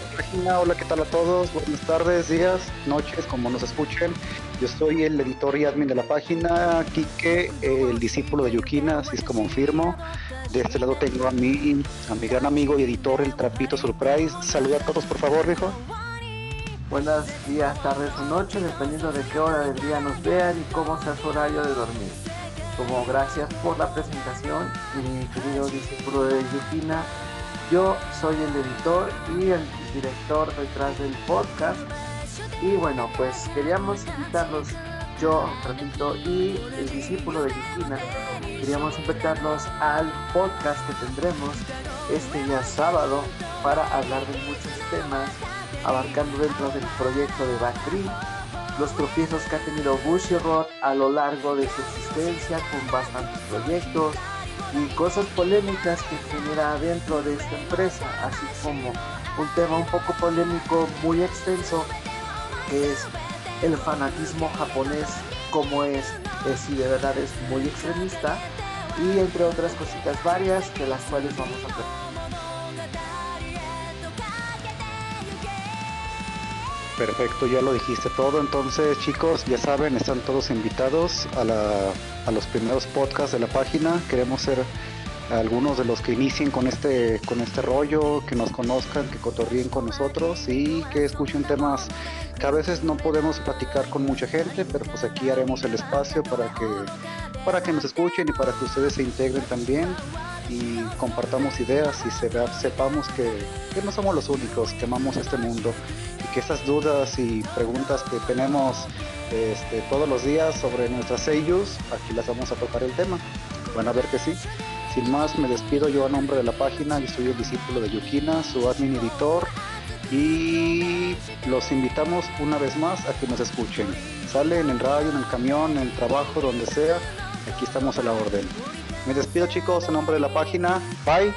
página. Hola, ¿qué tal a todos? Buenas tardes, días, noches, como nos escuchen. Yo soy el editor y admin de la página, Quique, el discípulo de Yukina, así es como firmo. De este lado tengo a mi, a mi gran amigo y editor, el Trapito Surprise. Saluda a todos, por favor, viejo. Buenos días, tardes o noches, dependiendo de qué hora del día nos vean y cómo sea su horario de dormir. Como gracias por la presentación, mi querido discípulo de Yukina. Yo soy el editor y el director detrás del podcast. Y bueno, pues queríamos invitarlos, yo, Ratito, y el discípulo de Yukina, queríamos invitarlos al podcast que tendremos este día sábado para hablar de muchos temas, abarcando dentro del proyecto de Bakri los tropiezos que ha tenido Bushiroad a lo largo de su existencia con bastantes proyectos, y cosas polémicas que genera dentro de esta empresa, así como un tema un poco polémico muy extenso que es el fanatismo japonés, como es, es si de verdad es muy extremista y entre otras cositas varias de las cuales vamos a ver. Perfecto, ya lo dijiste todo. Entonces, chicos, ya saben, están todos invitados a, los primeros podcasts de la página. Queremos ser algunos de los que inicien con este, con este rollo, que nos conozcan, que cotorríen con nosotros y que escuchen temas que a veces no podemos platicar con mucha gente, pero pues aquí haremos el espacio para que, para que nos escuchen y para que ustedes se integren también y compartamos ideas y se, sepamos que, no somos los únicos que amamos este mundo que esas dudas y preguntas que tenemos este, todos los días sobre nuestras sellos, aquí las vamos a tocar el tema. Van a ver que sí. Sin más, me despido yo a nombre de la página. Yo soy el discípulo de Yukina, su admin editor. Y los invitamos una vez más a que nos escuchen. Sale en el radio, en el camión, en el trabajo, donde sea. Aquí estamos a la orden. Me despido chicos a nombre de la página. Bye.